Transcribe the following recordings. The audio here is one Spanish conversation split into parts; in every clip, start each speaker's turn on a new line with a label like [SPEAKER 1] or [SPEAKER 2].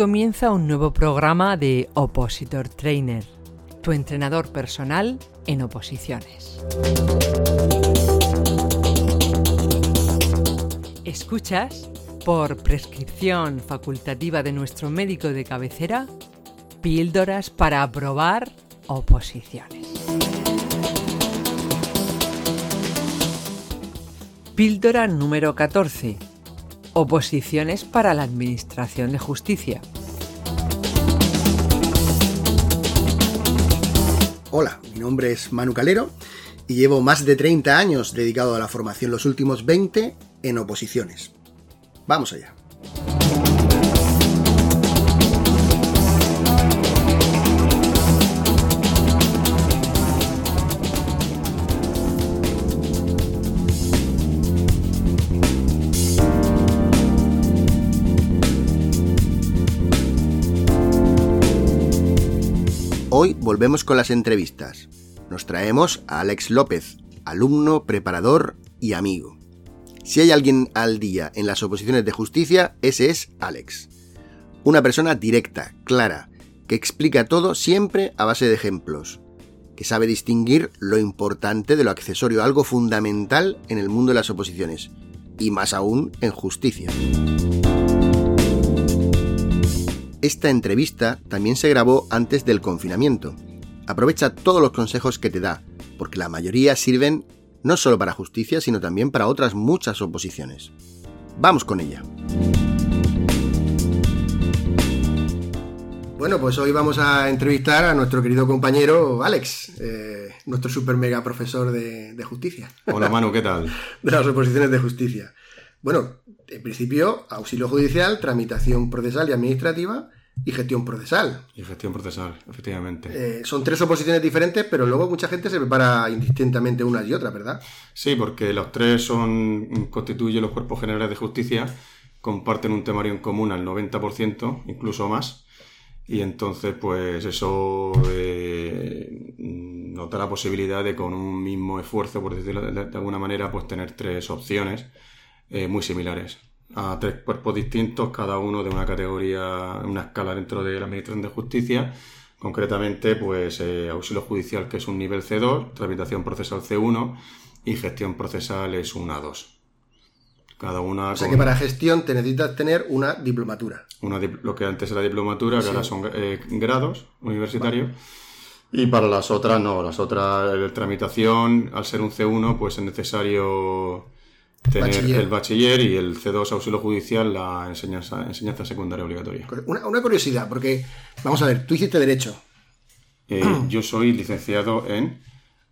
[SPEAKER 1] comienza un nuevo programa de Opositor Trainer, tu entrenador personal en oposiciones. Escuchas, por prescripción facultativa de nuestro médico de cabecera, píldoras para aprobar oposiciones. Píldora número 14. Oposiciones para la Administración de Justicia.
[SPEAKER 2] Hola, mi nombre es Manu Calero y llevo más de 30 años dedicado a la formación, los últimos 20 en oposiciones. Vamos allá. Hoy volvemos con las entrevistas. Nos traemos a Alex López, alumno, preparador y amigo. Si hay alguien al día en las oposiciones de justicia, ese es Alex. Una persona directa, clara, que explica todo siempre a base de ejemplos, que sabe distinguir lo importante de lo accesorio, algo fundamental en el mundo de las oposiciones, y más aún en justicia. Esta entrevista también se grabó antes del confinamiento. Aprovecha todos los consejos que te da, porque la mayoría sirven no solo para justicia, sino también para otras muchas oposiciones. Vamos con ella. Bueno, pues hoy vamos a entrevistar a nuestro querido compañero Alex, eh, nuestro super mega profesor de, de justicia.
[SPEAKER 3] Hola Manu, ¿qué tal?
[SPEAKER 2] de las oposiciones de justicia. Bueno, en principio, auxilio judicial, tramitación procesal y administrativa y gestión procesal.
[SPEAKER 3] Y gestión procesal, efectivamente.
[SPEAKER 2] Eh, son tres oposiciones diferentes, pero luego mucha gente se prepara indistintamente unas y otras, ¿verdad?
[SPEAKER 3] Sí, porque los tres son constituyen los cuerpos generales de justicia, comparten un temario en común al 90%, incluso más. Y entonces, pues eso eh, nos da la posibilidad de con un mismo esfuerzo, por decirlo de, de alguna manera, pues tener tres opciones eh, muy similares a tres cuerpos distintos, cada uno de una categoría, una escala dentro de la Administración de Justicia. Concretamente, pues eh, auxilio judicial, que es un nivel C2, tramitación procesal C1 y gestión procesal es un A2. Cada una.
[SPEAKER 2] O sea que para gestión te necesitas tener una diplomatura.
[SPEAKER 3] Una lo que antes era diplomatura, que ahora son eh, grados universitarios. Y para las otras no, las otras, tramitación, al ser un C1, pues es necesario tener el bachiller y el C2 auxilio judicial la enseñanza, enseñanza secundaria obligatoria.
[SPEAKER 2] Una, una, curiosidad, porque vamos a ver, tú hiciste derecho.
[SPEAKER 3] Eh, yo soy licenciado en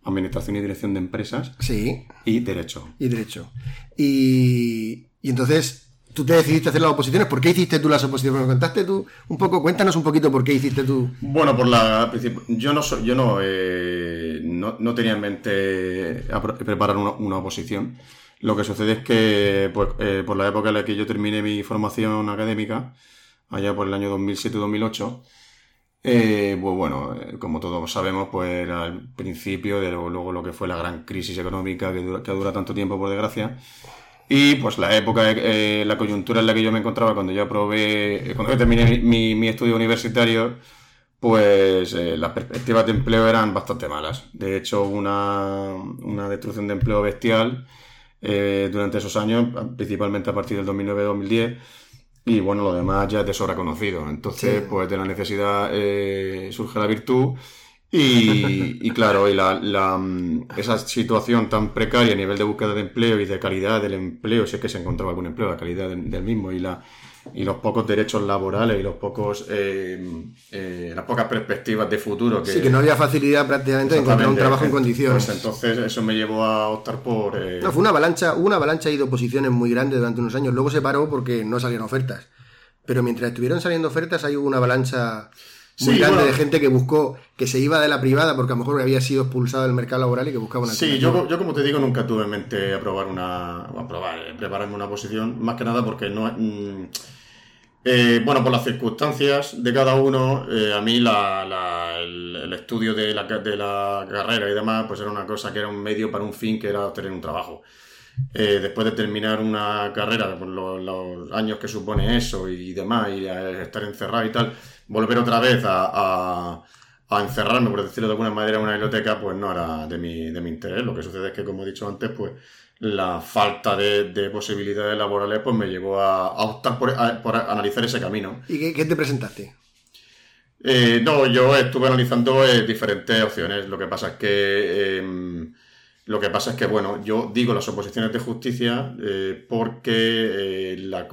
[SPEAKER 3] Administración y Dirección de Empresas.
[SPEAKER 2] Sí.
[SPEAKER 3] Y Derecho.
[SPEAKER 2] Y Derecho. Y, y entonces, tú te decidiste hacer las oposiciones. ¿Por qué hiciste tú las oposiciones? ¿Me contaste tú un poco? Cuéntanos un poquito por qué hiciste tú.
[SPEAKER 3] Bueno, por la. Yo no, yo no, eh, no, no, tenía en mente preparar una, una oposición. Lo que sucede es que pues, eh, por la época en la que yo terminé mi formación académica, allá por el año 2007-2008, eh, pues bueno, eh, como todos sabemos, pues el principio de luego, lo que fue la gran crisis económica que dura, que dura tanto tiempo, por desgracia. Y pues la época, eh, la coyuntura en la que yo me encontraba cuando yo aprobé, cuando yo terminé mi, estudio universitario, pues las perspectivas de empleo eran bastante malas. De hecho, una, una destrucción de empleo bestial eh, durante esos años, principalmente a partir del 2009-2010. Y bueno, lo demás ya es de sobra conocido. Entonces, sí. pues de la necesidad eh, surge la virtud. Y, y claro, y la, la, esa situación tan precaria a nivel de búsqueda de empleo y de calidad del empleo, si es que se encontraba algún empleo, la calidad del, del mismo y la, y los pocos derechos laborales y los pocos eh, eh, las pocas perspectivas de futuro que
[SPEAKER 2] sí que no había facilidad prácticamente de encontrar un trabajo en condiciones.
[SPEAKER 3] Pues entonces eso me llevó a optar por eh...
[SPEAKER 2] no fue una avalancha una avalancha de oposiciones muy grande durante unos años. Luego se paró porque no salieron ofertas. Pero mientras estuvieron saliendo ofertas hay una avalancha muy sí, grande bueno, de gente que buscó, que se iba de la privada porque a lo mejor había sido expulsado del mercado laboral y que buscaba una
[SPEAKER 3] Sí, yo, yo, como te digo, nunca tuve en mente aprobar una. aprobar, eh, prepararme una posición, más que nada porque no. Mmm, eh, bueno, por las circunstancias de cada uno, eh, a mí la, la, el, el, estudio de la, de la, carrera y demás, pues era una cosa que era un medio para un fin que era obtener un trabajo. Eh, después de terminar una carrera, con los, años que supone eso y demás, y estar encerrado y tal, volver otra vez a, encerrarme, por decirlo de alguna manera, en una biblioteca, pues no era de mi, de mi interés. Lo que sucede es que, como he dicho antes, pues la falta de, posibilidades laborales pues me llevó a, optar por, analizar ese camino.
[SPEAKER 2] ¿Y qué, te presentaste?
[SPEAKER 3] Eh, no, yo estuve analizando eh, diferentes opciones. Lo que pasa es que em, lo que pasa es que, bueno, yo digo las oposiciones de justicia eh, porque la,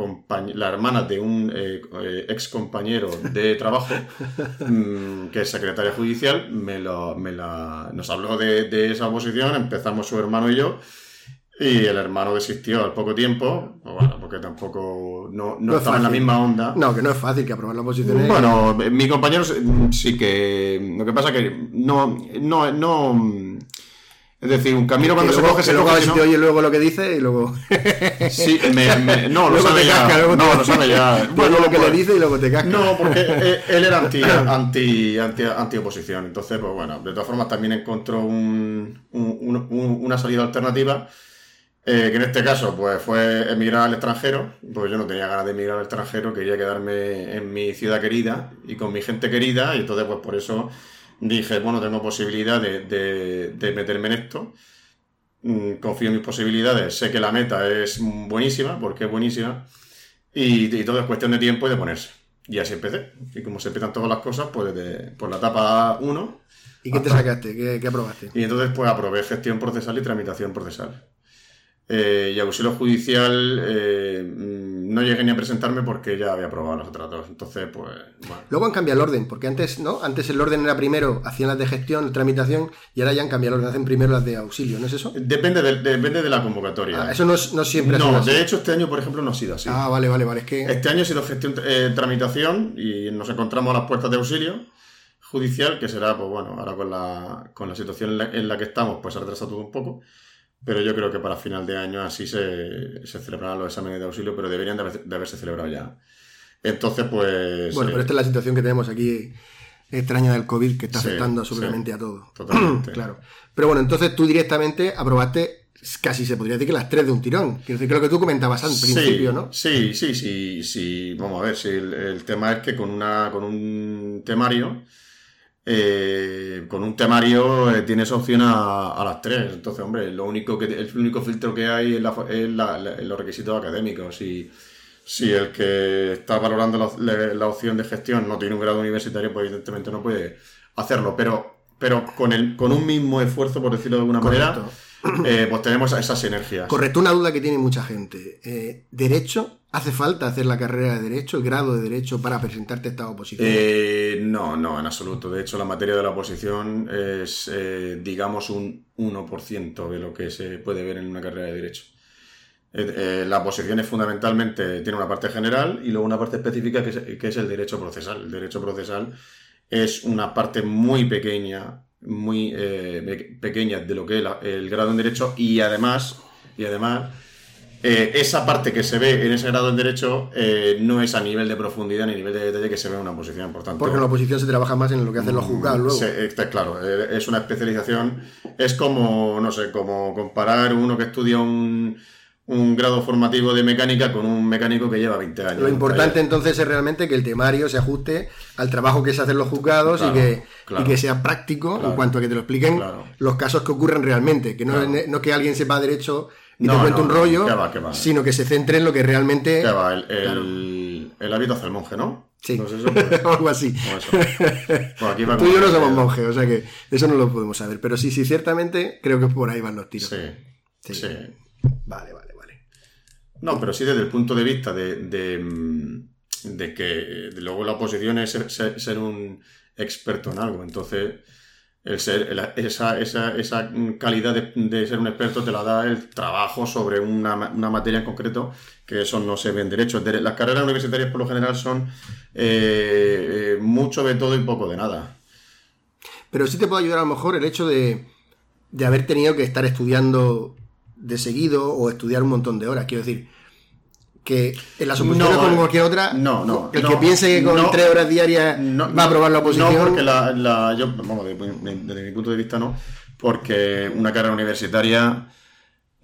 [SPEAKER 3] la, hermana de un ex compañero de trabajo, mm, que es secretaria judicial, me, me la, nos habló de, de esa oposición, empezamos su hermano y yo. Y el hermano desistió al poco tiempo, bueno, porque tampoco no, no, estaba en la misma onda.
[SPEAKER 2] No, que no es fácil que aprobar la oposición.
[SPEAKER 3] Bueno, mi compañero sí que. Lo que pasa es que no, no, no. Es decir, un camino cuando se coge se
[SPEAKER 2] luego coge. Si te oye luego lo que dice y luego.
[SPEAKER 3] Sí, me, no, lo sabe ya. no, lo sabe ya.
[SPEAKER 2] Bueno, lo que le dice y luego te casca.
[SPEAKER 3] No, porque él era anti, anti, anti, anti oposición. Entonces, pues bueno, de todas formas también encontró un, un, una salida alternativa eh, que en este caso pues fue emigrar al extranjero, pues yo no tenía ganas de emigrar al extranjero, quería quedarme en mi ciudad querida y con mi gente querida y entonces pues por eso dije, bueno, tengo posibilidad de, meterme en esto, mm, confío en mis posibilidades, sé que la meta es buenísima, porque es buenísima, y, todo es cuestión de tiempo y de ponerse. Y así empecé. Y como se empiezan todas las cosas, pues por la etapa 1.
[SPEAKER 2] ¿Y qué te sacaste? ¿Qué, ¿Qué, aprobaste?
[SPEAKER 3] Y entonces pues aprobé gestión procesal y tramitación procesal. Eh, y auxilio judicial eh, mm, no llegué ni a presentarme porque ya había aprobado los otros dos. Entonces, pues.
[SPEAKER 2] Luego han cambiado el orden, porque antes, ¿no? Antes el orden era primero, hacían las de gestión, tramitación, y ahora ya han cambiado el orden, hacen primero las de auxilio, ¿no es eso?
[SPEAKER 3] Depende de, depende de la convocatoria.
[SPEAKER 2] Ah, eso no, no siempre
[SPEAKER 3] No, de hecho, este año, por ejemplo, no ha sido así.
[SPEAKER 2] Ah, vale, vale, vale. Es que...
[SPEAKER 3] Este año ha sido gestión, eh, tramitación, y nos encontramos a las puertas de auxilio judicial, que será, pues bueno, ahora con la, con la situación en la, en la que estamos, pues ha retrasado todo un poco. Pero yo creo que para final de año así se, se celebrarán los exámenes de auxilio, pero deberían de, haberse celebrado ya. Entonces, pues...
[SPEAKER 2] Bueno, pero esta es la situación que tenemos aquí extraña del COVID que está afectando absolutamente a todo.
[SPEAKER 3] Totalmente.
[SPEAKER 2] claro. Pero bueno, entonces tú directamente aprobaste casi se podría decir que las tres de un tirón. Quiero decir que tú comentabas al principio, ¿no?
[SPEAKER 3] Sí, sí, sí, sí. Vamos a ver, si el, tema es que con, una, con un temario eh, con un temario eh, tienes opción a, las tres. Entonces, hombre, lo único que, el único filtro que hay es, los requisitos académicos. Si, si el que está valorando la, opción de gestión no tiene un grado universitario, pues evidentemente no puede hacerlo. Pero, pero con, el, con un mismo esfuerzo, por decirlo de alguna manera, eh, pues tenemos esas sinergias.
[SPEAKER 2] Correcto, una duda que tiene mucha gente. ¿Derecho ¿Hace falta hacer la carrera de Derecho, el grado de Derecho, para presentarte a esta oposición?
[SPEAKER 3] Eh, no, no, en absoluto. De hecho, la materia de la oposición es, eh, digamos, un 1% de lo que se puede ver en una carrera de Derecho. Eh, la oposición es fundamentalmente, tiene una parte general y luego una parte específica que es, el derecho procesal. El derecho procesal es una parte muy pequeña, muy pequeña de lo que es el grado en Derecho y además, y además eh, esa parte que se ve en ese grado en derecho eh, no es a nivel de profundidad ni a nivel de detalle que se ve en una oposición, por tanto.
[SPEAKER 2] Porque en la oposición se trabaja más en lo que hacen los mm, juzgados luego.
[SPEAKER 3] está claro, eh, es una especialización. Es como, no sé, como comparar uno que estudia un, grado formativo de mecánica con un mecánico que lleva 20 años.
[SPEAKER 2] Lo importante entonces es realmente que el temario se ajuste al trabajo que se hacen los juzgados y, que, que, sea práctico en cuanto a que te lo expliquen los casos que ocurren realmente. Que no, no que alguien sepa derecho ni te cuento un rollo, sino que se centre en lo que realmente.
[SPEAKER 3] El, el, hábito hace el monje, ¿no?
[SPEAKER 2] Sí, algo así. Tú y yo no somos monjes, o sea que eso no lo podemos saber. Pero sí, sí, ciertamente creo que por ahí van los tiros.
[SPEAKER 3] Sí. sí.
[SPEAKER 2] Vale, vale.
[SPEAKER 3] No, pero sí desde el punto de vista de, de, mm, que luego la oposición es ser un experto en algo. Entonces ser, esa, esa, esa, calidad de, ser un experto te la da el trabajo sobre una, materia en concreto, que eso no se ve en derecho. Las carreras universitarias por lo general son eh, eh, mucho de todo y poco de nada.
[SPEAKER 2] Pero sí te puede ayudar a lo mejor el hecho de, de haber tenido que estar estudiando de seguido o estudiar un montón de horas. Quiero decir, que en las oposiciones como cualquier otra,
[SPEAKER 3] no, no,
[SPEAKER 2] el que piense que con tres horas diarias va a aprobar la oposición.
[SPEAKER 3] No, porque la, yo, vamos, desde, mi punto de vista no, porque una carrera universitaria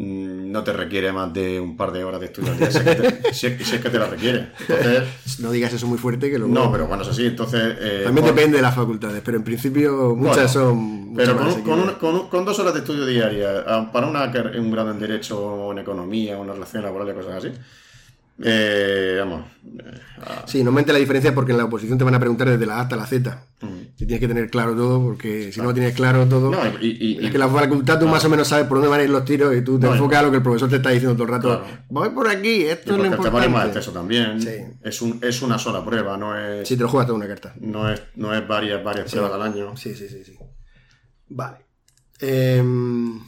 [SPEAKER 3] no te requiere más de un par de horas de estudio al día, si es que te, si es- si es que te la requiere. Entonces,
[SPEAKER 2] No digas eso muy fuerte que luego...
[SPEAKER 3] no, pero bueno, es así. Entonces, eh,
[SPEAKER 2] También
[SPEAKER 3] por-
[SPEAKER 2] depende de las facultades, pero en principio muchas
[SPEAKER 3] Bueno,
[SPEAKER 2] son...
[SPEAKER 3] Pero con, con con dos horas de estudio diaria, ah, para una, un grado en Derecho o en Economía, una relación laboral y cosas así, eh, vamos. eh, ah,
[SPEAKER 2] Sí, normalmente la diferencia es porque en la oposición te van a preguntar desde la A hasta la Z. Y tienes que tener claro todo, porque si no tienes claro todo...
[SPEAKER 3] No, y- y- y-
[SPEAKER 2] es que la facultad tú más o menos sabes por dónde van a ir los tiros y tú te
[SPEAKER 3] No, y-
[SPEAKER 2] enfocas a lo que el profesor te está diciendo todo el rato.
[SPEAKER 3] Claro.
[SPEAKER 2] Voy por aquí,
[SPEAKER 3] y
[SPEAKER 2] esto es lo
[SPEAKER 3] es más también.
[SPEAKER 2] Sí.
[SPEAKER 3] Es, un, es una sola prueba, no es,
[SPEAKER 2] Sí, te lo juegas toda una carta.
[SPEAKER 3] no es, no es varias, varias pruebas al año.
[SPEAKER 2] Sí, sí, sí, sí. Vale. Em,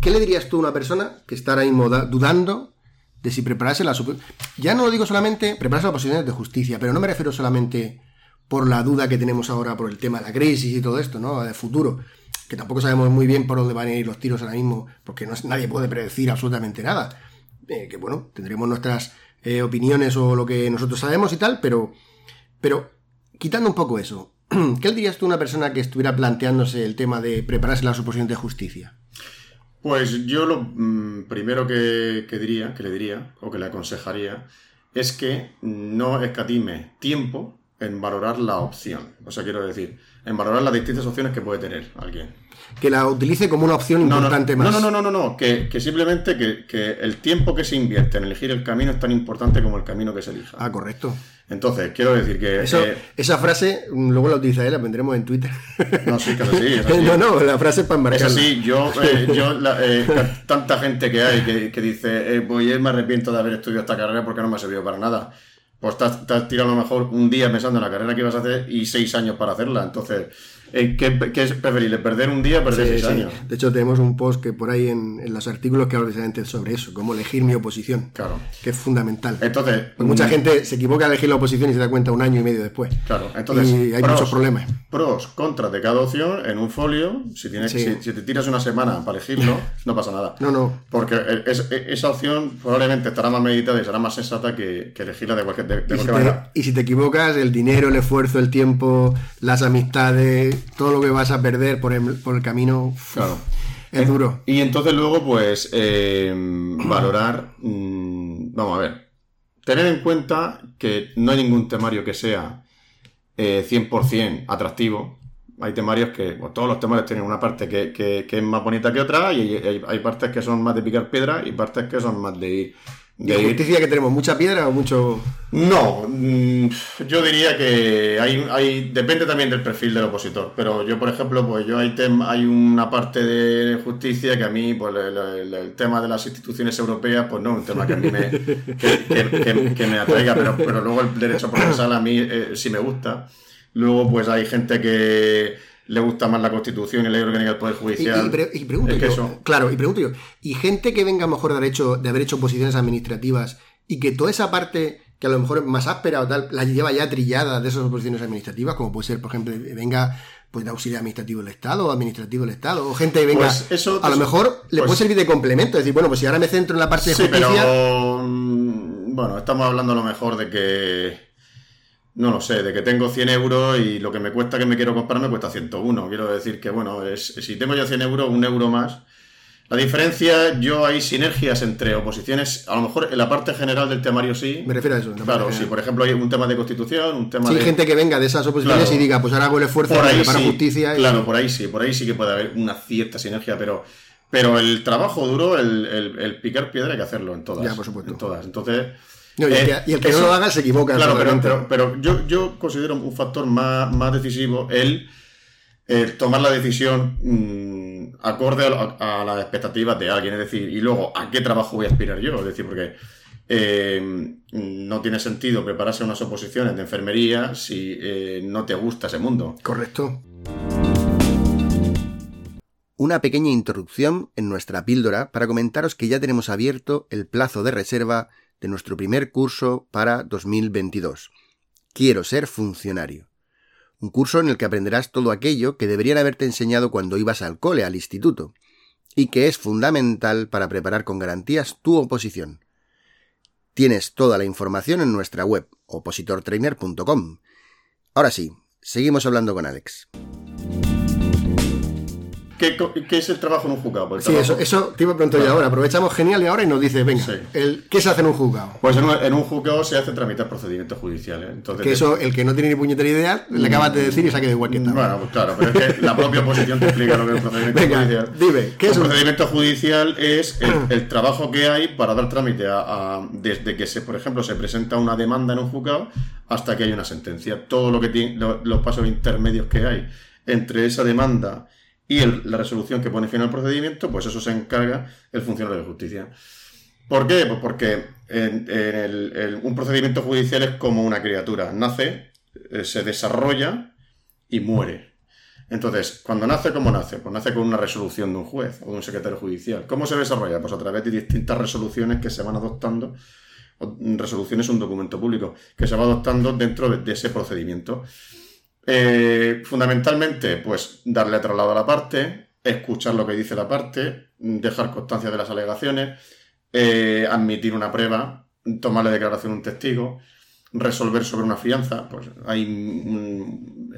[SPEAKER 2] ¿Qué le dirías tú a una persona que está ahora mismo da- dudando de si prepararse la supo- Ya no lo digo solamente prepararse las posiciones de justicia, pero no me refiero solamente por la duda que tenemos ahora por el tema de la crisis y todo esto, ¿no? De futuro. Que tampoco sabemos muy bien por dónde van a ir los tiros ahora mismo, porque no nadie puede predecir absolutamente nada. Eh, que bueno, tendremos nuestras eh, opiniones o lo que nosotros sabemos y tal, pero, pero quitando un poco eso, ¿qué dirías tú a una persona que estuviera planteándose el tema de prepararse la suposición de justicia?
[SPEAKER 3] Pues yo lo mm, primero que, que diría, que le diría, o que le aconsejaría, es que no escatime tiempo en valorar la opción. O sea, quiero decir, en valorar las distintas opciones que puede tener alguien.
[SPEAKER 2] Que la utilice como una opción
[SPEAKER 3] No, no,
[SPEAKER 2] importante
[SPEAKER 3] no,
[SPEAKER 2] más.
[SPEAKER 3] no, no, no, no, no, que, que simplemente que, que el tiempo que se invierte en elegir el camino es tan importante como el camino que se elija.
[SPEAKER 2] Ah, correcto.
[SPEAKER 3] Entonces, quiero decir que...
[SPEAKER 2] Eso,
[SPEAKER 3] eh,
[SPEAKER 2] esa frase mm, luego la utilizaré, la pondremos en Twitter.
[SPEAKER 3] no, sí, así, es así.
[SPEAKER 2] no, no, la frase es para
[SPEAKER 3] Es
[SPEAKER 2] marcarla.
[SPEAKER 3] así, yo, eh, yo la- eh, tanta gente que hay que, que dice, yo me arrepiento de haber estudiado esta carrera porque no me ha servido para nada. Pues te has, te has tirado a lo mejor un día pensando en la carrera que ibas a hacer y seis años para hacerla. Entonces, eh, ¿qué, qué es preferible? ¿Perder un día o perder
[SPEAKER 2] Sí,
[SPEAKER 3] seis
[SPEAKER 2] sí.
[SPEAKER 3] años?
[SPEAKER 2] De hecho, tenemos un post que por ahí en, en los artículos que habla precisamente sobre eso, cómo elegir mi oposición,
[SPEAKER 3] Claro.
[SPEAKER 2] que es fundamental.
[SPEAKER 3] Entonces,
[SPEAKER 2] mucha
[SPEAKER 3] mm,
[SPEAKER 2] gente se equivoca al elegir la oposición y se da cuenta un año y medio después.
[SPEAKER 3] Claro, entonces.
[SPEAKER 2] y hay
[SPEAKER 3] pros-
[SPEAKER 2] muchos problemas.
[SPEAKER 3] Pros, contras de cada opción en un folio. Si, tienes,
[SPEAKER 2] Sí.
[SPEAKER 3] si, si te tiras una semana para elegirlo, no pasa nada.
[SPEAKER 2] No, no.
[SPEAKER 3] Porque es- esa opción probablemente estará más meditada y será más sensata que, que elegirla de cualquier, de, de
[SPEAKER 2] Y si,
[SPEAKER 3] cualquier
[SPEAKER 2] te,
[SPEAKER 3] manera.
[SPEAKER 2] y si te equivocas, el dinero, el esfuerzo, el tiempo, las amistades, todo lo que vas a perder por el, por el camino,
[SPEAKER 3] Claro.
[SPEAKER 2] es duro.
[SPEAKER 3] Y entonces luego, pues, eh, valorar, mm, vamos a ver, tener en cuenta que no hay ningún temario que sea eh, 100% atractivo. Hay temarios que, pues, todos los temarios tienen una parte que, que- que es más bonita que otra y hay, hay- hay partes que son más de picar piedra y partes que son más de ir...
[SPEAKER 2] ¿De justicia que tenemos? ¿Mucha piedra o mucho...?
[SPEAKER 3] no, mm, yo diría que hay, hay depende también del perfil del opositor, pero yo por ejemplo, pues yo hay tem- hay una parte de justicia que a mí, pues el, el- el tema de las instituciones europeas, pues no un tema que a mí me, que, que- que- que me atraiga, pero, pero luego el derecho procesal a mí eh, sí me gusta. Luego, pues hay gente que le gusta más la Constitución y la ley orgánica del Poder
[SPEAKER 2] Y,
[SPEAKER 3] Judicial.
[SPEAKER 2] y pre- y pregunto
[SPEAKER 3] Es que
[SPEAKER 2] yo,
[SPEAKER 3] eso-
[SPEAKER 2] claro, y pregunto yo, y gente que venga a lo mejor de haber, hecho, de haber hecho posiciones administrativas y que toda esa parte que a lo mejor es más áspera o tal, la lleva ya trillada de esas oposiciones administrativas, como puede ser, por ejemplo, venga pues de auxiliar administrativo del Estado o administrativo del Estado, o gente que venga,
[SPEAKER 3] Pues eso-
[SPEAKER 2] a lo mejor le
[SPEAKER 3] pues-
[SPEAKER 2] puede servir de complemento, es decir, bueno, pues si ahora me centro en la parte de
[SPEAKER 3] Sí,
[SPEAKER 2] justicia,
[SPEAKER 3] pero mm, bueno, estamos hablando a lo mejor de que no lo sé, de que tengo 100 euros y lo que me cuesta que me quiero comprar me cuesta 101. Quiero decir que, bueno, es, si tengo yo 100 euros, un euro más. La diferencia, yo hay sinergias entre oposiciones, a lo mejor en la parte general del temario sí.
[SPEAKER 2] me refiero a eso.
[SPEAKER 3] Claro, si
[SPEAKER 2] general.
[SPEAKER 3] por ejemplo hay un tema de constitución, un tema
[SPEAKER 2] Sí, hay
[SPEAKER 3] de...
[SPEAKER 2] gente que venga de esas oposiciones
[SPEAKER 3] Claro.
[SPEAKER 2] y diga, pues ahora hago el esfuerzo
[SPEAKER 3] por ahí sí,
[SPEAKER 2] justicia. y-
[SPEAKER 3] Claro, por ahí sí, por ahí sí que puede haber una cierta sinergia, pero, pero el trabajo duro, el, el- el picar piedra hay que hacerlo en todas.
[SPEAKER 2] Ya, por supuesto.
[SPEAKER 3] En todas. Entonces.
[SPEAKER 2] No, y, el
[SPEAKER 3] eh,
[SPEAKER 2] que, y el que
[SPEAKER 3] eso-
[SPEAKER 2] no lo haga se equivoca.
[SPEAKER 3] Claro, pero, pero, pero yo, yo considero un factor más, más decisivo el, el tomar la decisión mm, acorde a, a las expectativas de alguien, es decir, y luego a qué trabajo voy a aspirar yo, es decir, porque eh, no tiene sentido prepararse unas oposiciones de enfermería si eh, no te gusta ese mundo.
[SPEAKER 2] Correcto.
[SPEAKER 4] Una pequeña interrupción en nuestra píldora para comentaros que ya tenemos abierto el plazo de reserva de nuestro primer curso para 2022. Quiero ser funcionario. Un curso en el que aprenderás todo aquello que deberían haberte enseñado cuando ibas al cole, al instituto, y que es fundamental para preparar con garantías tu oposición. Tienes toda la información en nuestra web, opositortrainer.com. Ahora sí, seguimos hablando con Alex.
[SPEAKER 3] ¿Qué, es el trabajo en un juzgado?
[SPEAKER 2] sí, eso, eso te iba a preguntar yo ahora. Aprovechamos genial y ahora y nos dice, venga, el, ¿qué se hace en un juzgado?
[SPEAKER 3] Pues en un, juzgado se hace tramitar procedimientos judiciales. Entonces,
[SPEAKER 2] que eso, el que no tiene ni puñetera idea, le acabas de decir y se ha quedado igual que está.
[SPEAKER 3] Bueno, pues claro, pero es que la propia oposición te explica lo que es un procedimiento judicial.
[SPEAKER 2] Dime, ¿qué es
[SPEAKER 3] un procedimiento judicial? Es el, trabajo que hay para dar trámite a, desde que se, por ejemplo, se presenta una demanda en un juzgado hasta que hay una sentencia. Todo lo que tiene, los pasos intermedios que hay entre esa demanda y la resolución que pone fin al procedimiento, pues eso se encarga el funcionario de justicia. ¿Por qué? Pues porque un procedimiento judicial es como una criatura. Nace, eh, se desarrolla y muere. Entonces, cuando nace, ¿cómo nace? Pues nace con una resolución de un juez o de un secretario judicial. ¿Cómo se desarrolla? Pues a través de distintas resoluciones que se van adoptando. Resolución es un documento público que se va adoptando dentro de ese procedimiento. Eh, fundamentalmente, pues darle traslado a la parte, escuchar lo que dice la parte, dejar constancia de las alegaciones, eh, admitir una prueba, tomarle declaración a un testigo, resolver sobre una fianza, pues hay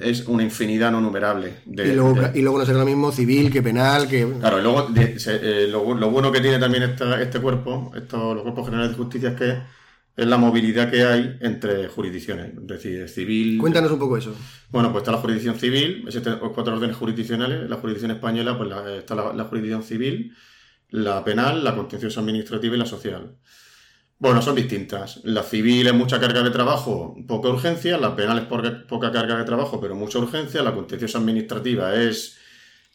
[SPEAKER 3] es una infinidad no numerable.
[SPEAKER 2] De, y, luego, y luego no será lo mismo civil que penal, que...
[SPEAKER 3] Claro, y luego eh, lo, bueno que tiene también este cuerpo, estos, los cuerpos generales de justicia, es que es la movilidad que hay entre jurisdicciones, es decir, civil...
[SPEAKER 2] Cuéntanos un poco eso.
[SPEAKER 3] Bueno, pues está la jurisdicción civil, existen cuatro órdenes jurisdiccionales, la jurisdicción española, pues está la, jurisdicción civil, la penal, la contenciosa administrativa y la social. Bueno, son distintas. La civil es mucha carga de trabajo, poca urgencia, la penal es poca, carga de trabajo, pero mucha urgencia, la contenciosa administrativa es,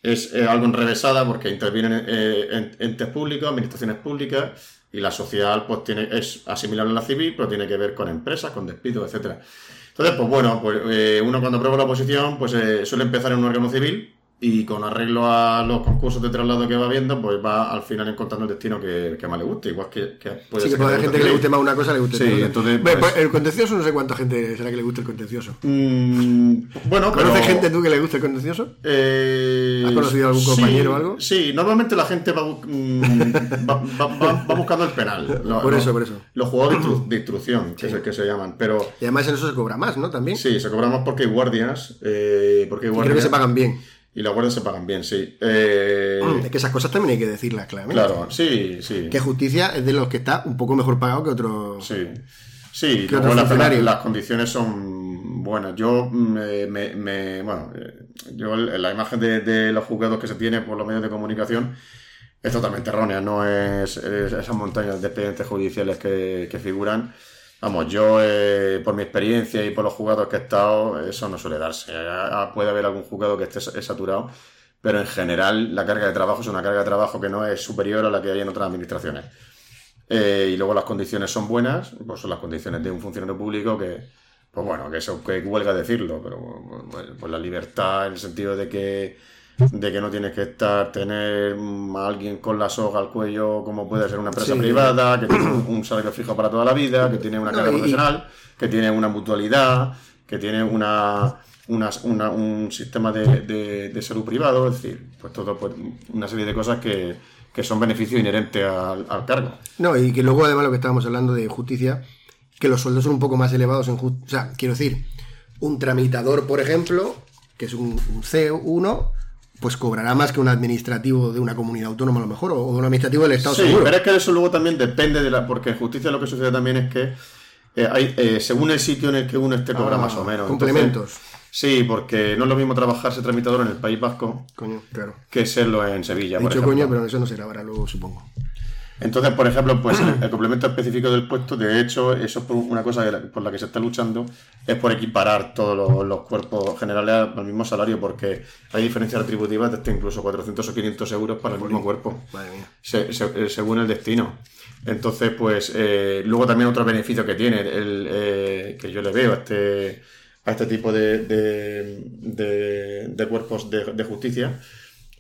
[SPEAKER 3] es, algo enrevesada porque intervienen eh, entes públicos, administraciones públicas, y la social pues tiene, es asimilable a la civil, pero tiene que ver con empresas, con despidos, etcétera. Entonces, pues bueno, pues eh, uno cuando prueba la oposición, pues eh, suele empezar en un órgano civil y con arreglo a los concursos de traslado que va viendo, pues va al final encontrando el destino que, más le guste. Igual que, que
[SPEAKER 2] puede sí, que puede haber gente que le guste más una cosa, le guste sí, entonces, pues, pues, el contencioso no sé cuánta gente será que le guste el contencioso.
[SPEAKER 3] Mm, bueno,
[SPEAKER 2] ¿Conoces gente tú que le guste el contencioso?
[SPEAKER 3] Eh,
[SPEAKER 2] ¿Has conocido algún compañero o algo?
[SPEAKER 3] Sí, normalmente la gente va, mm, va, buscando el penal.
[SPEAKER 2] por eso, por eso.
[SPEAKER 3] Los juegos de, instrucción, que, es que se llaman. Pero,
[SPEAKER 2] y además en eso se cobra más, ¿no? También.
[SPEAKER 3] Sí, se cobra más porque hay guardias. Eh, porque hay guardias.
[SPEAKER 2] creo que se pagan bien.
[SPEAKER 3] Y las guardias se pagan bien, sí. Eh...
[SPEAKER 2] Es que esas cosas también hay que decirlas claramente.
[SPEAKER 3] Claro, sí, sí.
[SPEAKER 2] Que justicia es de los que está un poco mejor pagado que otros.
[SPEAKER 3] Sí. Sí, que las, condiciones son buenas. Yo me, bueno, eh, yo la imagen de, los juzgados que se tiene por los medios de comunicación es totalmente errónea, no es, esas montañas de expedientes judiciales que, que figuran Vamos, yo eh, por mi experiencia y por los jugadores que he estado, eso no suele darse. Puede haber algún jugador que esté saturado, pero en general la carga de trabajo es una carga de trabajo que no es superior a la que hay en otras administraciones. Eh, y luego las condiciones son buenas, pues son las condiciones de un funcionario público que, pues bueno, que eso que huelga decirlo, pero pues la libertad en el sentido de que de que no tienes que estar, tener a alguien con la soga al cuello como puede ser una empresa privada, que tiene un, salario fijo para toda la vida, que tiene una carrera profesional, que tiene una mutualidad, que tiene una, un sistema de, de, salud privado, es decir, pues todo pues, una serie de cosas que, que son beneficios inherentes al, al, cargo.
[SPEAKER 2] No, y que luego además lo que estábamos hablando de justicia, que los sueldos son un poco más elevados en justicia. O sea, quiero decir, un tramitador, por ejemplo, que es un, un C1, pues cobrará más que un administrativo de una comunidad autónoma a lo mejor, o un administrativo del Estado sí,
[SPEAKER 3] pero es que eso luego también depende de la... Porque en justicia lo que sucede también es que eh, hay, eh, según el sitio en el que uno esté cobra ah, más o menos.
[SPEAKER 2] Complementos.
[SPEAKER 3] sí, porque no es lo mismo trabajarse tramitador en el País Vasco
[SPEAKER 2] coño, claro.
[SPEAKER 3] que serlo en Sevilla.
[SPEAKER 2] He dicho coño, pero eso no será ahora luego, supongo.
[SPEAKER 3] Entonces, por ejemplo, pues el, complemento específico del puesto, de hecho, eso es una cosa por la que se está luchando, es por equiparar todos los, cuerpos generales al mismo salario, porque hay diferencias retributivas de hasta incluso 400 o 500 euros para el mismo cuerpo, eh, según el destino. Entonces, pues, eh, luego también otro beneficio que tiene, el, eh, que yo le veo a este, a este tipo de, de, cuerpos de, justicia,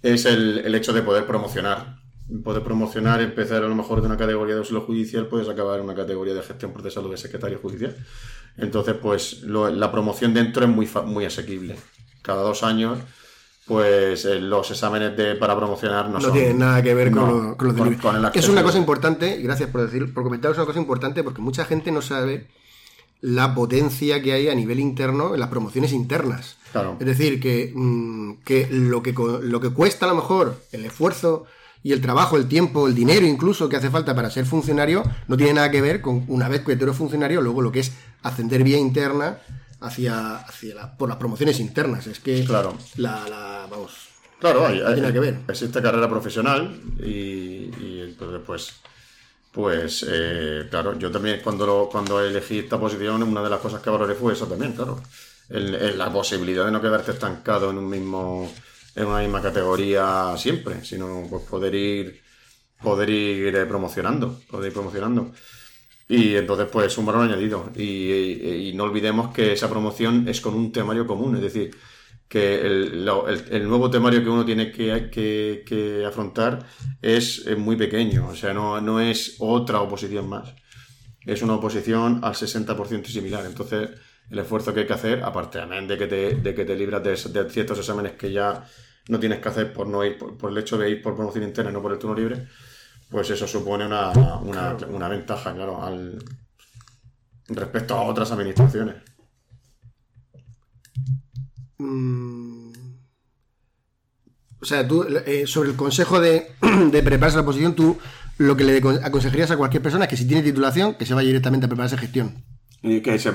[SPEAKER 3] es el, el hecho de poder promocionar poder promocionar, empezar a lo mejor de una categoría de uso judicial, puedes acabar en una categoría de gestión procesal o de secretario judicial. Entonces, pues la promoción dentro es muy, muy asequible. Cada dos años, pues eh, los exámenes de, para promocionar no,
[SPEAKER 2] no tienen nada que ver con, con, lo Es una cosa importante, y gracias por decir, por comentaros una cosa importante, porque mucha gente no sabe la potencia que hay a nivel interno en las promociones internas. Es decir, que, mm, que, lo que lo que cuesta a lo mejor el esfuerzo y el trabajo, el tiempo, el dinero incluso que hace falta para ser funcionario, no tiene nada que ver con una vez que tú eres funcionario, luego lo que es ascender vía interna hacia, hacia por las promociones internas. Es que
[SPEAKER 3] claro.
[SPEAKER 2] la, vamos.
[SPEAKER 3] Claro, hay, tiene que ver. Existe carrera profesional y, entonces pues pues eh, claro, yo también cuando cuando elegí esta posición, una de las cosas que valoré fue eso también, claro. la posibilidad de no quedarte estancado en un mismo en una misma categoría siempre, sino pues poder ir poder ir eh, promocionando, poder ir promocionando. Y entonces, pues es un valor añadido. Y, no olvidemos que esa promoción es con un temario común, es decir, que el, nuevo temario que uno tiene que, afrontar es, muy pequeño, o sea, no, es otra oposición más. Es una oposición al 60% similar. Entonces, el esfuerzo que hay que hacer, aparte de que te, de que te libras de, de ciertos exámenes que ya no tienes que hacer por no ir por, el hecho de ir por promoción interna y no por el turno libre, pues eso supone una, una, ventaja, claro, al, respecto a otras administraciones.
[SPEAKER 2] Mm. O sea, tú, eh, sobre el consejo de, de prepararse la posición, tú lo que le aconsejarías a cualquier persona es que si tiene titulación, que se vaya directamente a prepararse gestión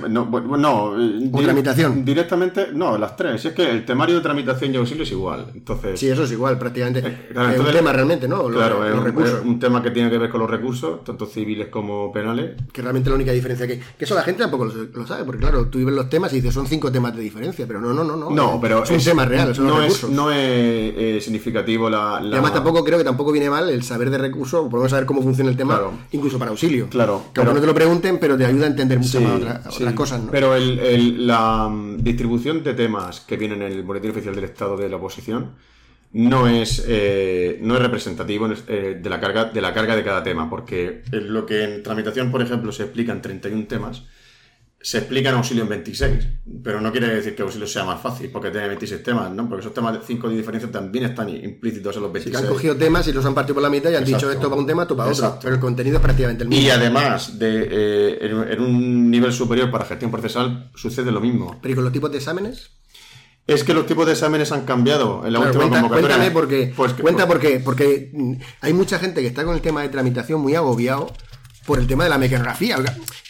[SPEAKER 3] no, no
[SPEAKER 2] eh, tramitación?
[SPEAKER 3] Directamente, no, las tres. Es que el temario de tramitación y auxilio es igual. Entonces,
[SPEAKER 2] sí, eso es igual, prácticamente. Eh, es un tema realmente, ¿no?
[SPEAKER 3] claro, es, un tema que tiene que ver con los recursos, tanto civiles como penales.
[SPEAKER 2] Que realmente la única diferencia que. Que eso la gente tampoco lo, sabe, porque claro, tú vives los temas y dices son cinco temas de diferencia, pero no, no, no. No,
[SPEAKER 3] no pero
[SPEAKER 2] es un tema real,
[SPEAKER 3] no, es, no es significativo la,
[SPEAKER 2] Y además tampoco creo que tampoco viene mal el saber de recursos, podemos saber cómo funciona el tema, incluso para auxilio.
[SPEAKER 3] Claro.
[SPEAKER 2] Que aunque no te lo pregunten, pero te ayuda a entender mucho más otras cosas.
[SPEAKER 3] Pero la mm, distribución de temas que vienen en el Boletín Oficial del Estado de la Oposición no es, eh, no es representativo eh, de, la carga, de la carga de cada tema, porque lo que en tramitación, por ejemplo, se explican 31 temas, se explica en Auxilio en 26, pero no quiere decir que Auxilio sea más fácil porque tiene 26 temas, ¿no? Porque esos temas de 5 de diferencia también están implícitos en los 26.
[SPEAKER 2] Sí, han cogido temas y los han partido por la mitad y han dicho esto para un tema, esto para otro, pero el contenido es prácticamente el mismo.
[SPEAKER 3] Y además, de, eh, en, un nivel superior para gestión procesal sucede lo mismo.
[SPEAKER 2] ¿Pero y con los tipos de exámenes?
[SPEAKER 3] Es que los tipos de exámenes han cambiado en la última
[SPEAKER 2] cuenta, Cuéntame porque, pues cuenta pues porque, porque hay mucha gente que está con el tema de tramitación muy agobiado por el tema de la mecanografía,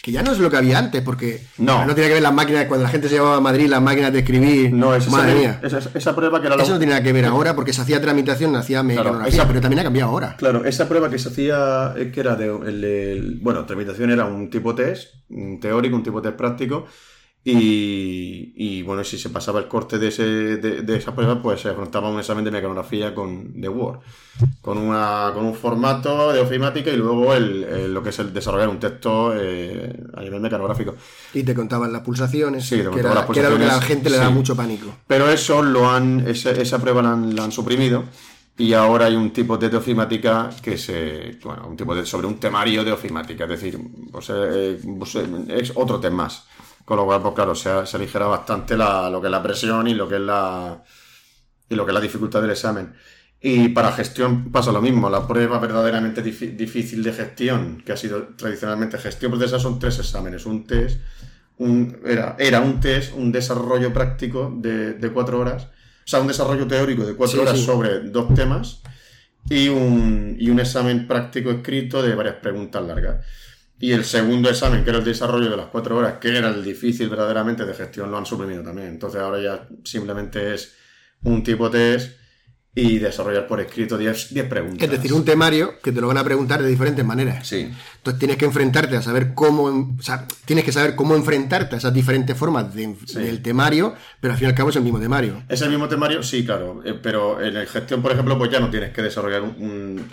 [SPEAKER 2] que ya no es lo que había antes, porque no, no tiene que ver las máquinas, cuando la gente se llevaba a Madrid, las máquinas de escribir,
[SPEAKER 3] no, esa, madre mía. Esa, prueba que era
[SPEAKER 2] Eso no tiene nada que ver ahora, porque se hacía tramitación, hacía mecanografía, pero también ha cambiado ahora.
[SPEAKER 3] Claro, esa prueba que se hacía, eh, que era de, el, bueno, tramitación era un tipo test, un teórico, un tipo test práctico, y, bueno, si se pasaba el corte de, ese, de, esa prueba, pues se afrontaba un examen de mecanografía con, de Word, con, una, con un formato de ofimática y luego el, lo que es el desarrollar un texto eh, a nivel mecanográfico.
[SPEAKER 2] Y te contaban las pulsaciones, sí, que, era, las pulsaciones, que, era, lo que a la gente le da mucho pánico.
[SPEAKER 3] Pero eso lo han, esa, prueba la han, la han, suprimido. Y ahora hay un tipo de ofimática que se. Bueno, un tipo de. sobre un temario de ofimática. Es decir, pues, eh, pues, es otro tema más. Con lo cual, pues claro, se, aligera bastante lo que es la presión y lo que es la, y lo que es la dificultad del examen. Y para gestión pasa lo mismo. La prueba verdaderamente difícil de gestión, que ha sido tradicionalmente gestión procesal, son tres exámenes. Un test, un, era, era un test, un desarrollo práctico de, cuatro horas, o sea, un desarrollo teórico de cuatro horas sobre dos temas y un, y un examen práctico escrito de varias preguntas largas. Y el segundo examen, que era el desarrollo de las cuatro horas, que era el difícil verdaderamente de gestión, lo han suprimido también. Entonces ahora ya simplemente es un tipo test y desarrollar por escrito 10 preguntas.
[SPEAKER 2] Es decir, un temario que te lo van a preguntar de diferentes maneras.
[SPEAKER 3] Sí.
[SPEAKER 2] Entonces tienes que enfrentarte a saber cómo, o sea, tienes que saber cómo enfrentarte a esas diferentes formas del temario, pero al fin y al cabo es el mismo temario.
[SPEAKER 3] Es el mismo temario, sí, claro. Eh, pero en la gestión, por ejemplo, pues ya no tienes que desarrollar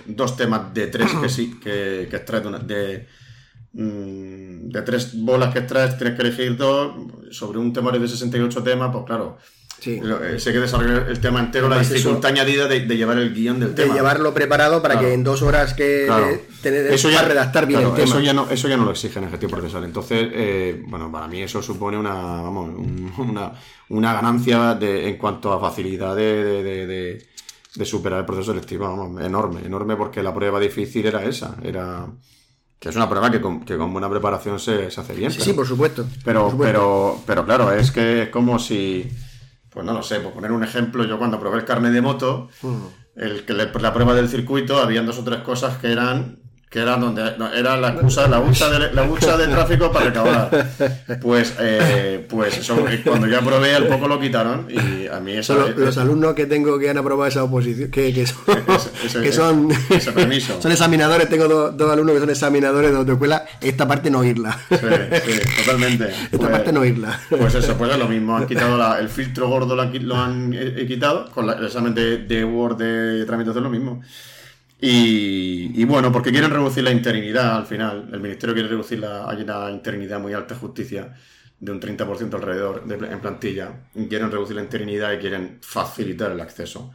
[SPEAKER 3] dos temas de tres que sí, que, que extraes de Mm, de tres bolas que extraes, tienes que elegir dos. Sobre un temario de 68 temas, pues claro. Sí. Eh, sé que desarrollar el tema entero, la dificultad añadida de, llevar el guion del tema.
[SPEAKER 2] De llevarlo preparado para que en dos horas que
[SPEAKER 3] te eso ya, redactar bien el tema. Eso ya, no, eso ya no lo exige en gestión procesal. Entonces, eh, bueno, para mí eso supone una, vamos, una, una, ganancia de, en cuanto a facilidad de, de, de, superar el proceso selectivo, vamos, enorme, enorme porque la prueba difícil era esa, era que es una prueba que con, que con buena preparación se, se hace bien.
[SPEAKER 2] Sí, sí, por supuesto.
[SPEAKER 3] Pero, pero, pero claro, es que es como si pues no lo sé, por poner un ejemplo, yo cuando probé el carnet de moto, mm. el, la prueba del circuito, habían dos o tres cosas que eran que era donde era la excusa, la bucha de, la de tráfico para recaudar. Pues, eh, pues eso, cuando ya probé, al poco lo quitaron y a mí eso...
[SPEAKER 2] los alumnos que tengo que han aprobado esa oposición, que, que son, son, examinadores, tengo dos, alumnos que son examinadores de escuela esta parte no oírla.
[SPEAKER 3] Sí, sí, totalmente.
[SPEAKER 2] Esta pues, parte no oírla.
[SPEAKER 3] Pues eso, pues es lo mismo, han quitado el filtro gordo, lo han, quitado, con el examen de, de Word de tramitación lo mismo. Y, bueno, porque quieren reducir la interinidad al final. El ministerio quiere reducir la, hay una interinidad muy alta justicia de un 30% alrededor en plantilla. Quieren reducir la interinidad y quieren facilitar el acceso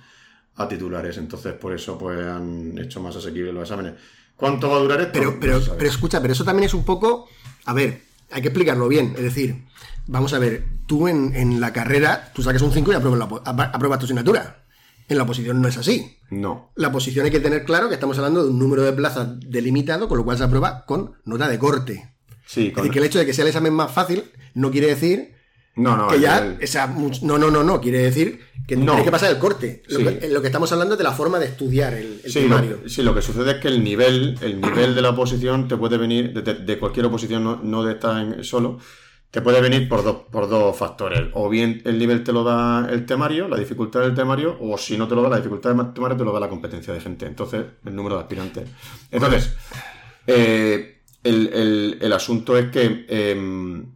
[SPEAKER 3] a titulares. Entonces, por eso pues han hecho más asequibles los exámenes. ¿Cuánto va a durar esto?
[SPEAKER 2] Pero, pero, pero escucha, pero eso también es un poco. A ver, hay que explicarlo bien. Es decir, vamos a ver, tú en, la carrera, tú sacas un 5 y apruebas, apruebas tu asignatura. En la oposición no es así.
[SPEAKER 3] No.
[SPEAKER 2] La posición hay que tener claro que estamos hablando de un número de plazas delimitado, con lo cual se aprueba con nota de corte.
[SPEAKER 3] Sí,
[SPEAKER 2] Es decir, que el hecho de que sea el examen más fácil no quiere decir
[SPEAKER 3] no, no,
[SPEAKER 2] que ya, no, no, no, no, quiere decir que no. hay que pasar el corte. Lo, que, estamos hablando es de la forma de estudiar el,
[SPEAKER 3] sí, Lo, sí, lo que sucede es que el nivel, el nivel de la oposición te puede venir de, cualquier oposición, no, no de estar solo, te puede venir por dos, por dos factores. O bien el nivel te lo da el temario, la dificultad del temario, o si no te lo da la dificultad del temario, te lo da la competencia de gente. Entonces, el número de aspirantes. Entonces, eh, el, asunto es que em,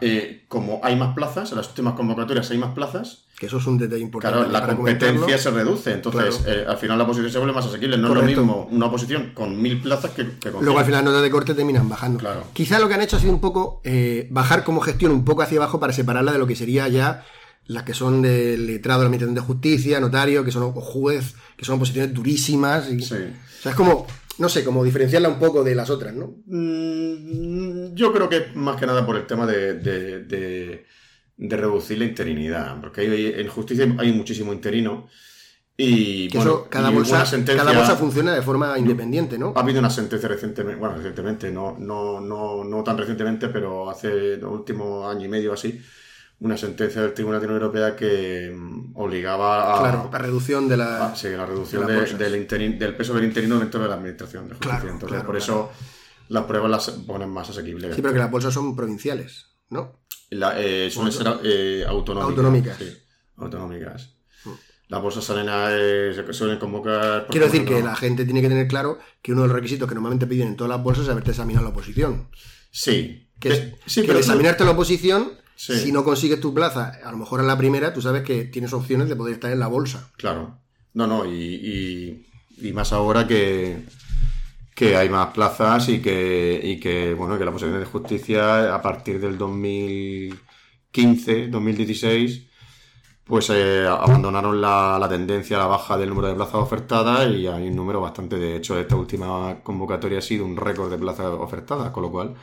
[SPEAKER 3] eh, como hay más plazas, en las últimas convocatorias hay más plazas,
[SPEAKER 2] que eso es un detalle importante.
[SPEAKER 3] Claro, la competencia se reduce, entonces eh, al final la posición se vuelve más asequible. No es lo mismo una posición con mil plazas que, con
[SPEAKER 2] Luego al final notas de corte terminan bajando.
[SPEAKER 3] Claro.
[SPEAKER 2] Quizá lo que han hecho ha sido un poco eh, bajar como gestión un poco hacia abajo para separarla de lo que sería ya las que son del letrado de la Administración de Justicia, notario, que son juez, que son posiciones durísimas. Y,
[SPEAKER 3] sí.
[SPEAKER 2] O sea, es como, no sé, como diferenciarla un poco de las otras, ¿no?
[SPEAKER 3] Mm, yo creo que más que nada por el tema de de reducir la interinidad, porque hay, en justicia hay muchísimo interino. Y
[SPEAKER 2] bueno, cada, bolsa, cada bolsa funciona de forma independiente, ¿no?
[SPEAKER 3] Ha habido una sentencia recientemente, bueno, recientemente, no, no, no, no tan recientemente, pero hace el último año y medio así, una sentencia del Tribunal de la Unión Europea que mm, obligaba a.
[SPEAKER 2] Claro, la reducción de la.
[SPEAKER 3] sí, la reducción del, del peso del interino dentro de la administración de justicia. Claro, Entonces, por eso las pruebas las ponen más asequibles.
[SPEAKER 2] Sí, pero que las bolsas son provinciales, ¿no?
[SPEAKER 3] La, eh, suelen ser eh, autonómicas.
[SPEAKER 2] Autonómicas.
[SPEAKER 3] Sí, autonómicas. Mm. Las bolsas salen a, eh, suelen convocar.
[SPEAKER 2] Quiero decir que la gente tiene que tener claro que uno de los requisitos que normalmente piden en todas las bolsas es haberte examinado la oposición.
[SPEAKER 3] Sí.
[SPEAKER 2] Que, sí, pero examinarte la oposición, si no consigues tu plaza, a lo mejor en la primera, tú sabes que tienes opciones de poder estar en la bolsa.
[SPEAKER 3] Claro. No, no, y, y más ahora que, que hay más plazas y que, y que, bueno, que la posición de justicia a partir del 2015, 2016, pues eh, abandonaron la, la, tendencia a la baja del número de plazas ofertadas y hay un número bastante, de hecho, esta última convocatoria ha sido un récord de plazas ofertadas, con lo cual,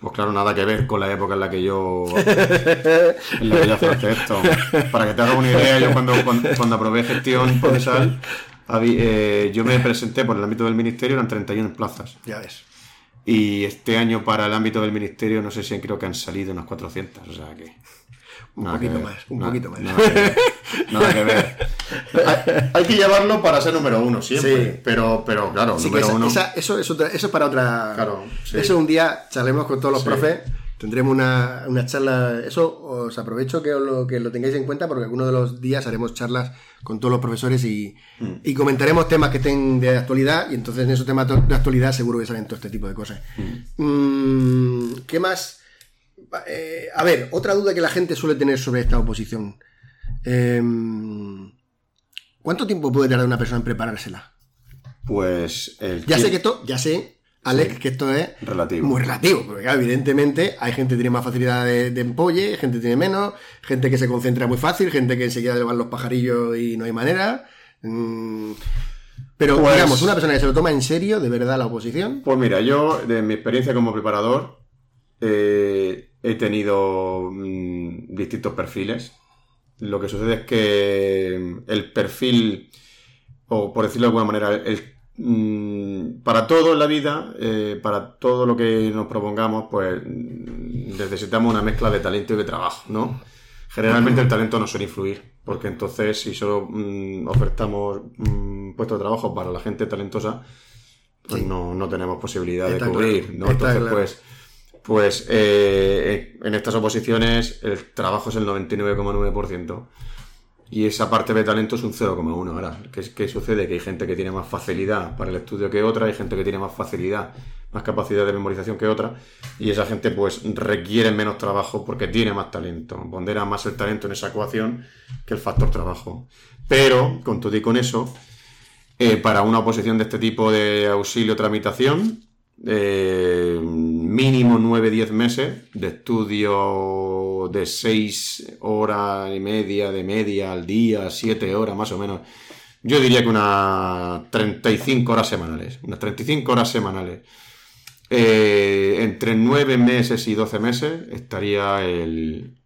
[SPEAKER 3] pues claro, nada que ver con la época en la que yo, en la que yo hacía esto. Para que te hagas una idea, yo cuando, cuando, cuando aprobé gestión procesal, eh, yo me presenté por el ámbito del ministerio, eran 31 plazas.
[SPEAKER 2] Ya ves.
[SPEAKER 3] Y este año para el ámbito del ministerio no sé si creo que han salido unas 400, o sea que...
[SPEAKER 2] Un poquito más, un poquito más.
[SPEAKER 3] Nada que ver. hay, que llevarlo para ser número uno siempre. Pero, pero claro, número uno.
[SPEAKER 2] eso, eso, es para otra.
[SPEAKER 3] Claro,
[SPEAKER 2] Eso un día charlemos con todos los profes Tendremos una, una, charla, eso os aprovecho que lo, que lo tengáis en cuenta porque algunos de los días haremos charlas con todos los profesores y, mm. y comentaremos temas que estén de actualidad y entonces en esos temas de actualidad seguro que salen todo este tipo de cosas. Mm. Mm, ¿Qué más? Eh, a ver, otra duda que la gente suele tener sobre esta oposición. Em, ¿Cuánto tiempo puede tardar una persona en preparársela?
[SPEAKER 3] Pues
[SPEAKER 2] ya sé que esto, ya sé Alex, que esto es
[SPEAKER 3] relativo.
[SPEAKER 2] muy relativo, porque evidentemente hay gente que tiene más facilidad de, de empolle, gente que tiene menos, gente que se concentra muy fácil, gente que enseguida le van los pajarillos y no hay manera. Mm, pero pues digamos, una persona que se lo toma en serio, de verdad, la oposición.
[SPEAKER 3] Pues mira, yo, de mi experiencia como preparador, eh, he tenido mm, distintos perfiles. Lo que sucede es que el perfil, o por decirlo de alguna manera, el Mm, para todo en la vida, eh, para todo lo que nos propongamos, pues necesitamos una mezcla de talento y de trabajo, ¿no? generalmente el talento no suele influir, porque entonces si solo mm, ofertamos mm, puestos de trabajo para la gente talentosa, pues no, tenemos posibilidad de cubrir, ¿no? Entonces, pues, pues eh, en estas oposiciones el trabajo es el 99,9%. Y esa parte de talento es un 0,1 ahora. ¿Qué, sucede? Que hay gente que tiene más facilidad para el estudio que otra, hay gente que tiene más facilidad, más capacidad de memorización que otra, y esa gente pues requiere menos trabajo porque tiene más talento. Pondera más el talento en esa ecuación que el factor trabajo. Pero, con todo y con eso, eh, para una oposición de este tipo de auxilio tramitación, eh, mínimo 9-10 meses de estudio de 6 horas y media, de media al día, 7 horas más o menos. Yo diría que unas 35 horas semanales. Unas 35 horas semanales. Eh, entre 9 meses y 12 meses estaría el,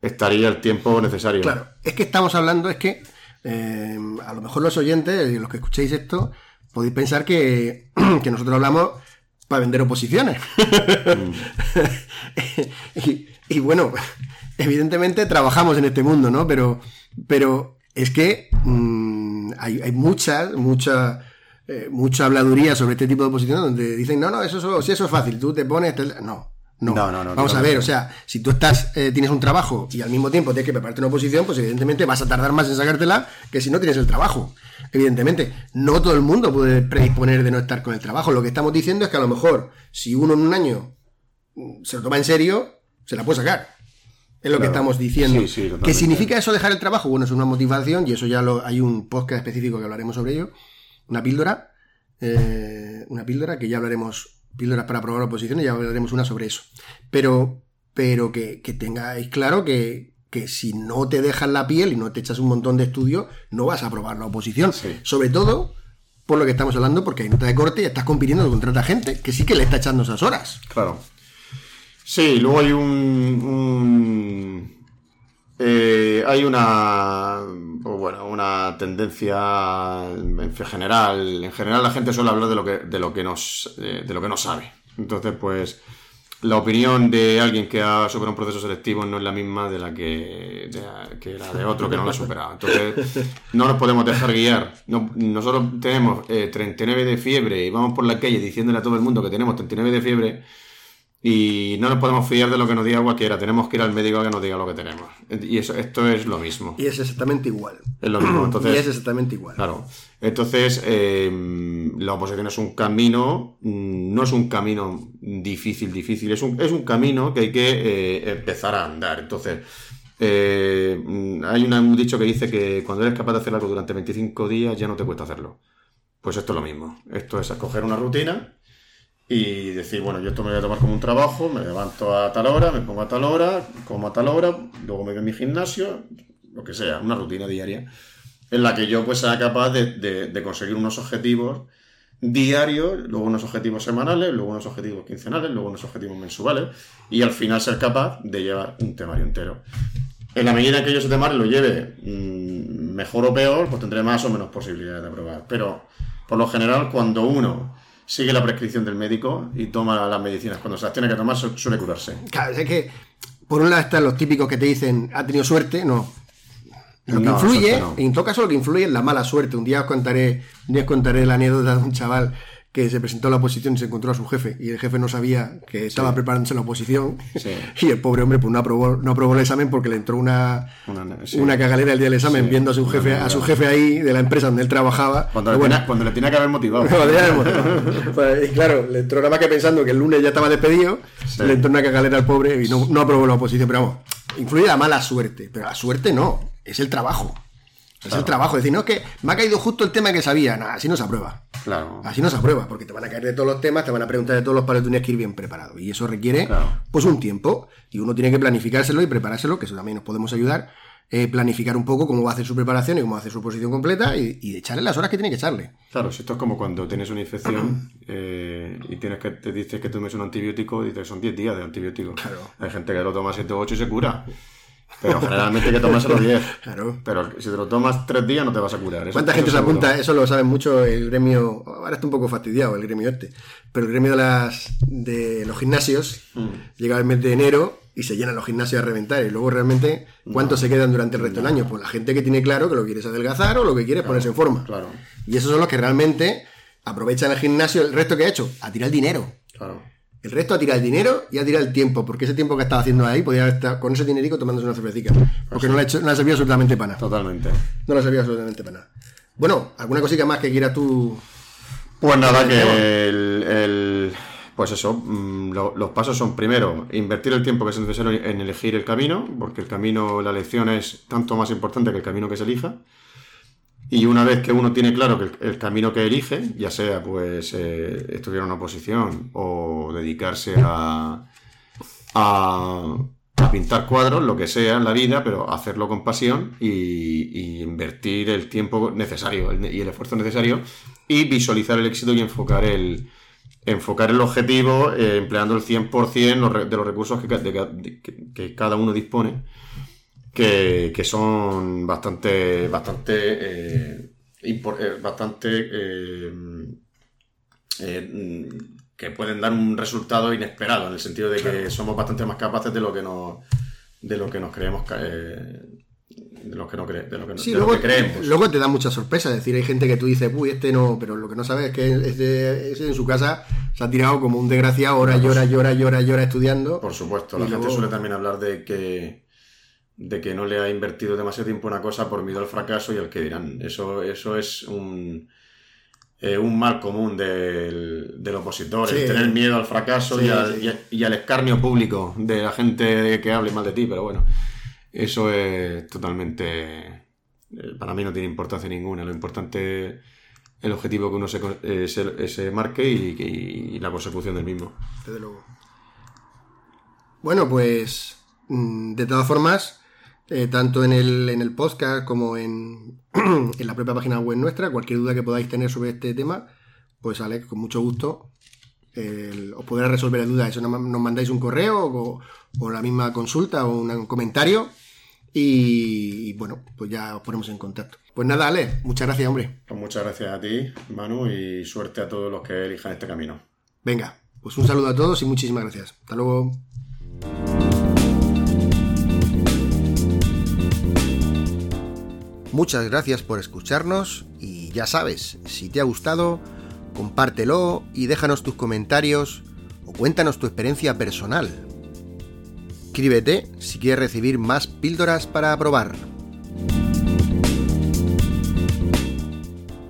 [SPEAKER 3] estaría el tiempo necesario.
[SPEAKER 2] Claro, es que estamos hablando, es que eh, a lo mejor los oyentes, los que escuchéis esto, podéis pensar que, que nosotros hablamos para vender oposiciones. y, bueno, evidentemente trabajamos en este mundo, ¿no? Pero, pero es que mm, hay, hay mucha, mucha, eh, mucha habladuría sobre este tipo de oposiciones donde dicen, no, no, eso, si eso es fácil, tú te pones... No, no, no, no, Vamos a ver, o sea, si tú estás, eh, tienes un trabajo y al mismo tiempo tienes que prepararte una oposición, pues evidentemente vas a tardar más en sacártela que si no tienes el trabajo. Evidentemente, no todo el mundo puede predisponer de no estar con el trabajo. Lo que estamos diciendo es que a lo mejor, si uno en un año mm, se lo toma en serio, se la puede sacar. Es lo que estamos diciendo. ¿Qué significa eso dejar el trabajo? Bueno, es una motivación y eso ya lo, hay un podcast específico que hablaremos sobre ello. Una píldora. Eh, una píldora que ya hablaremos píldoras para probar oposiciones, ya hablaremos una sobre eso. Pero, pero que, tengáis claro que, si no te dejas la piel y no te echas un montón de estudios, no vas a aprobar la oposición. Sobre todo por lo que estamos hablando, porque hay nota de corte y estás compitiendo contra otra gente que sí que le está echando esas horas.
[SPEAKER 3] Claro. Sí, luego hay un eh, hay una pues bueno, una tendencia en general. En general la gente suele hablar de lo que, de lo que nos de lo que no sabe. Entonces, pues la opinión de alguien que ha superado un proceso selectivo no es la misma de la que, de, la de otro que no lo ha superado. Entonces, no nos podemos dejar guiar. nosotros tenemos 39 eh, de fiebre y vamos por la calle diciéndole a todo el mundo que tenemos 39 de fiebre y no nos podemos fiar de lo que nos diga cualquiera, tenemos que ir al médico a que nos diga lo que tenemos. Y eso, esto es lo mismo.
[SPEAKER 2] Y es exactamente igual.
[SPEAKER 3] Es lo mismo. Entonces,
[SPEAKER 2] y es exactamente igual.
[SPEAKER 3] Claro. Entonces, em, la oposición es un camino, mm, no es un camino difícil, difícil, es un, es un camino que hay que eh, empezar a andar. Entonces, eh, hay un dicho que dice que cuando eres capaz de hacer algo durante 25 días ya no te cuesta hacerlo. Pues esto es lo mismo. Esto es escoger una rutina y decir, bueno, yo esto me voy a tomar como un trabajo, me levanto a tal hora, me pongo a tal hora, como a tal hora, luego me voy a mi gimnasio, lo que sea, una rutina diaria, en la que yo pues sea capaz de, conseguir unos objetivos diarios, luego unos objetivos semanales, luego unos objetivos quincenales, luego unos objetivos mensuales, y al final ser capaz de llevar un temario entero. En la medida en que yo ese temario lo lleve mm, mejor o peor, pues tendré más o menos posibilidades de aprobar. Pero, por lo general, cuando uno sigue la prescripción del médico y toma las medicinas. Cuando se las tiene que tomar suele curarse.
[SPEAKER 2] Claro, es que por un lado están los típicos que te dicen, ha tenido suerte, no. Lo que influye, en todo caso lo que influye es la mala suerte. Un día os contaré, un día os contaré la anécdota de un chaval que se presentó a la oposición y se encontró a su jefe y el jefe no sabía que estaba preparándose la oposición y el pobre hombre pues no aprobó, no aprobó el examen porque le entró una, una, cagalera el día del examen viendo a su jefe a su jefe ahí de la empresa donde él trabajaba
[SPEAKER 3] cuando, le, tenía, cuando le tenía que haber motivado.
[SPEAKER 2] Pues, y claro le entró nada más que pensando que el lunes ya estaba despedido le entró una cagalera al pobre y no, no aprobó la oposición pero vamos influye la mala suerte pero la suerte no es el trabajo es el trabajo. Es decir, no es que me ha caído justo el tema que sabía. Nada, así no se aprueba.
[SPEAKER 3] Claro.
[SPEAKER 2] Así no se aprueba, porque te van a caer de todos los temas, te van a preguntar de todos los palos, tienes que ir bien preparado. Y eso requiere, pues, un tiempo. Y uno tiene que planificárselo y preparárselo, que eso también nos podemos ayudar. Eh, planificar un poco cómo va a hacer su preparación y cómo va a hacer su posición completa y, echarle las horas que tiene que echarle.
[SPEAKER 3] Claro, si esto es como cuando tienes una infección eh, y tienes que te dices que tomes un antibiótico y dices que son 10 días de antibiótico. Claro. Hay gente que lo toma 7 o 8 y se cura. Pero generalmente hay que tomárselo 10. Claro. Pero si te lo tomas 3 días no te vas a curar.
[SPEAKER 2] ¿Cuánta gente se apunta? Eso lo saben mucho el gremio. Ahora está un poco fastidiado el gremio este. Pero el gremio de, las, de los gimnasios mm. llega el mes de enero y se llenan los gimnasios a reventar. Y luego realmente, ¿cuántos se quedan durante el resto del año? Pues la gente que tiene claro que lo quieres adelgazar o lo que quieres ponerse en forma.
[SPEAKER 3] Claro.
[SPEAKER 2] Y esos son los que realmente aprovechan el gimnasio, el resto que ha hecho, a tirar el dinero.
[SPEAKER 3] Claro.
[SPEAKER 2] El resto a tirar el dinero y a tirar el tiempo, porque ese tiempo que estaba haciendo ahí podía estar con ese dinerico tomándose una cervecita. Porque no le, ha hecho, no le servido absolutamente para nada.
[SPEAKER 3] Totalmente.
[SPEAKER 2] No le servido absolutamente para nada. Bueno, ¿alguna cosita más que quieras tú?
[SPEAKER 3] Pues nada, que el, el- pues eso, mm, lo- los pasos son primero, invertir el tiempo que es necesario en elegir el camino, porque el camino, la elección es tanto más importante que el camino que se elija. Y una vez que uno tiene claro que el, camino que elige, ya sea pues eh, estudiar una oposición o dedicarse a, a, pintar cuadros, lo que sea en la vida, pero hacerlo con pasión y, invertir el tiempo necesario y el esfuerzo necesario y visualizar el éxito y enfocar el, enfocar el objetivo eh, empleando el 100% los re- de los recursos que cada uno dispone, que, que son bastante, bastante, eh, eh, bastante eh, eh, que pueden dar un resultado inesperado, en el sentido de que somos bastante más capaces de lo que nos, de lo que nos creemos, de lo que no cre- de lo que, no-
[SPEAKER 2] Sí,
[SPEAKER 3] de lo
[SPEAKER 2] luego,
[SPEAKER 3] que creemos.
[SPEAKER 2] luego te da mucha sorpresa. Es decir, hay gente que tú dices, uy, este no, pero lo que no sabes es que ese, ese en su casa se ha tirado como un desgraciado, hora y hora y hora estudiando.
[SPEAKER 3] Por supuesto, la gente suele también hablar de que de que no le ha invertido demasiado tiempo una cosa por miedo al fracaso y al que dirán. Eso, eso es un, eh, un mal común del, del opositor,
[SPEAKER 2] Sí.
[SPEAKER 3] el tener miedo al fracaso
[SPEAKER 2] Sí,
[SPEAKER 3] y, al,
[SPEAKER 2] sí.
[SPEAKER 3] y a- y al escarnio público de la gente que hable mal de ti, pero bueno, eso es totalmente... eh, Para mí no tiene importancia ninguna, lo importante es el objetivo que uno se, eh, se, se marque y- y la consecución del mismo.
[SPEAKER 2] Desde luego. Bueno, pues mm, de todas formas, eh, tanto en el, en el podcast como en, en la propia página web nuestra, cualquier duda que podáis tener sobre este tema, pues Alex, con mucho gusto el- os podrá resolver la duda. Eso nos, mandáis un correo o, o la misma consulta o un comentario y, y bueno, pues ya os ponemos en contacto. Pues nada, Alex, muchas gracias, hombre.
[SPEAKER 3] Pues muchas gracias a ti, Manu, y suerte a todos los que elijan este camino.
[SPEAKER 2] Venga, pues un saludo a todos y muchísimas gracias. Hasta luego. Muchas gracias por escucharnos y ya sabes, si te ha gustado, compártelo y déjanos tus comentarios o cuéntanos tu experiencia personal. Escríbete si quieres recibir más píldoras para probar.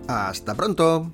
[SPEAKER 2] Hasta pronto.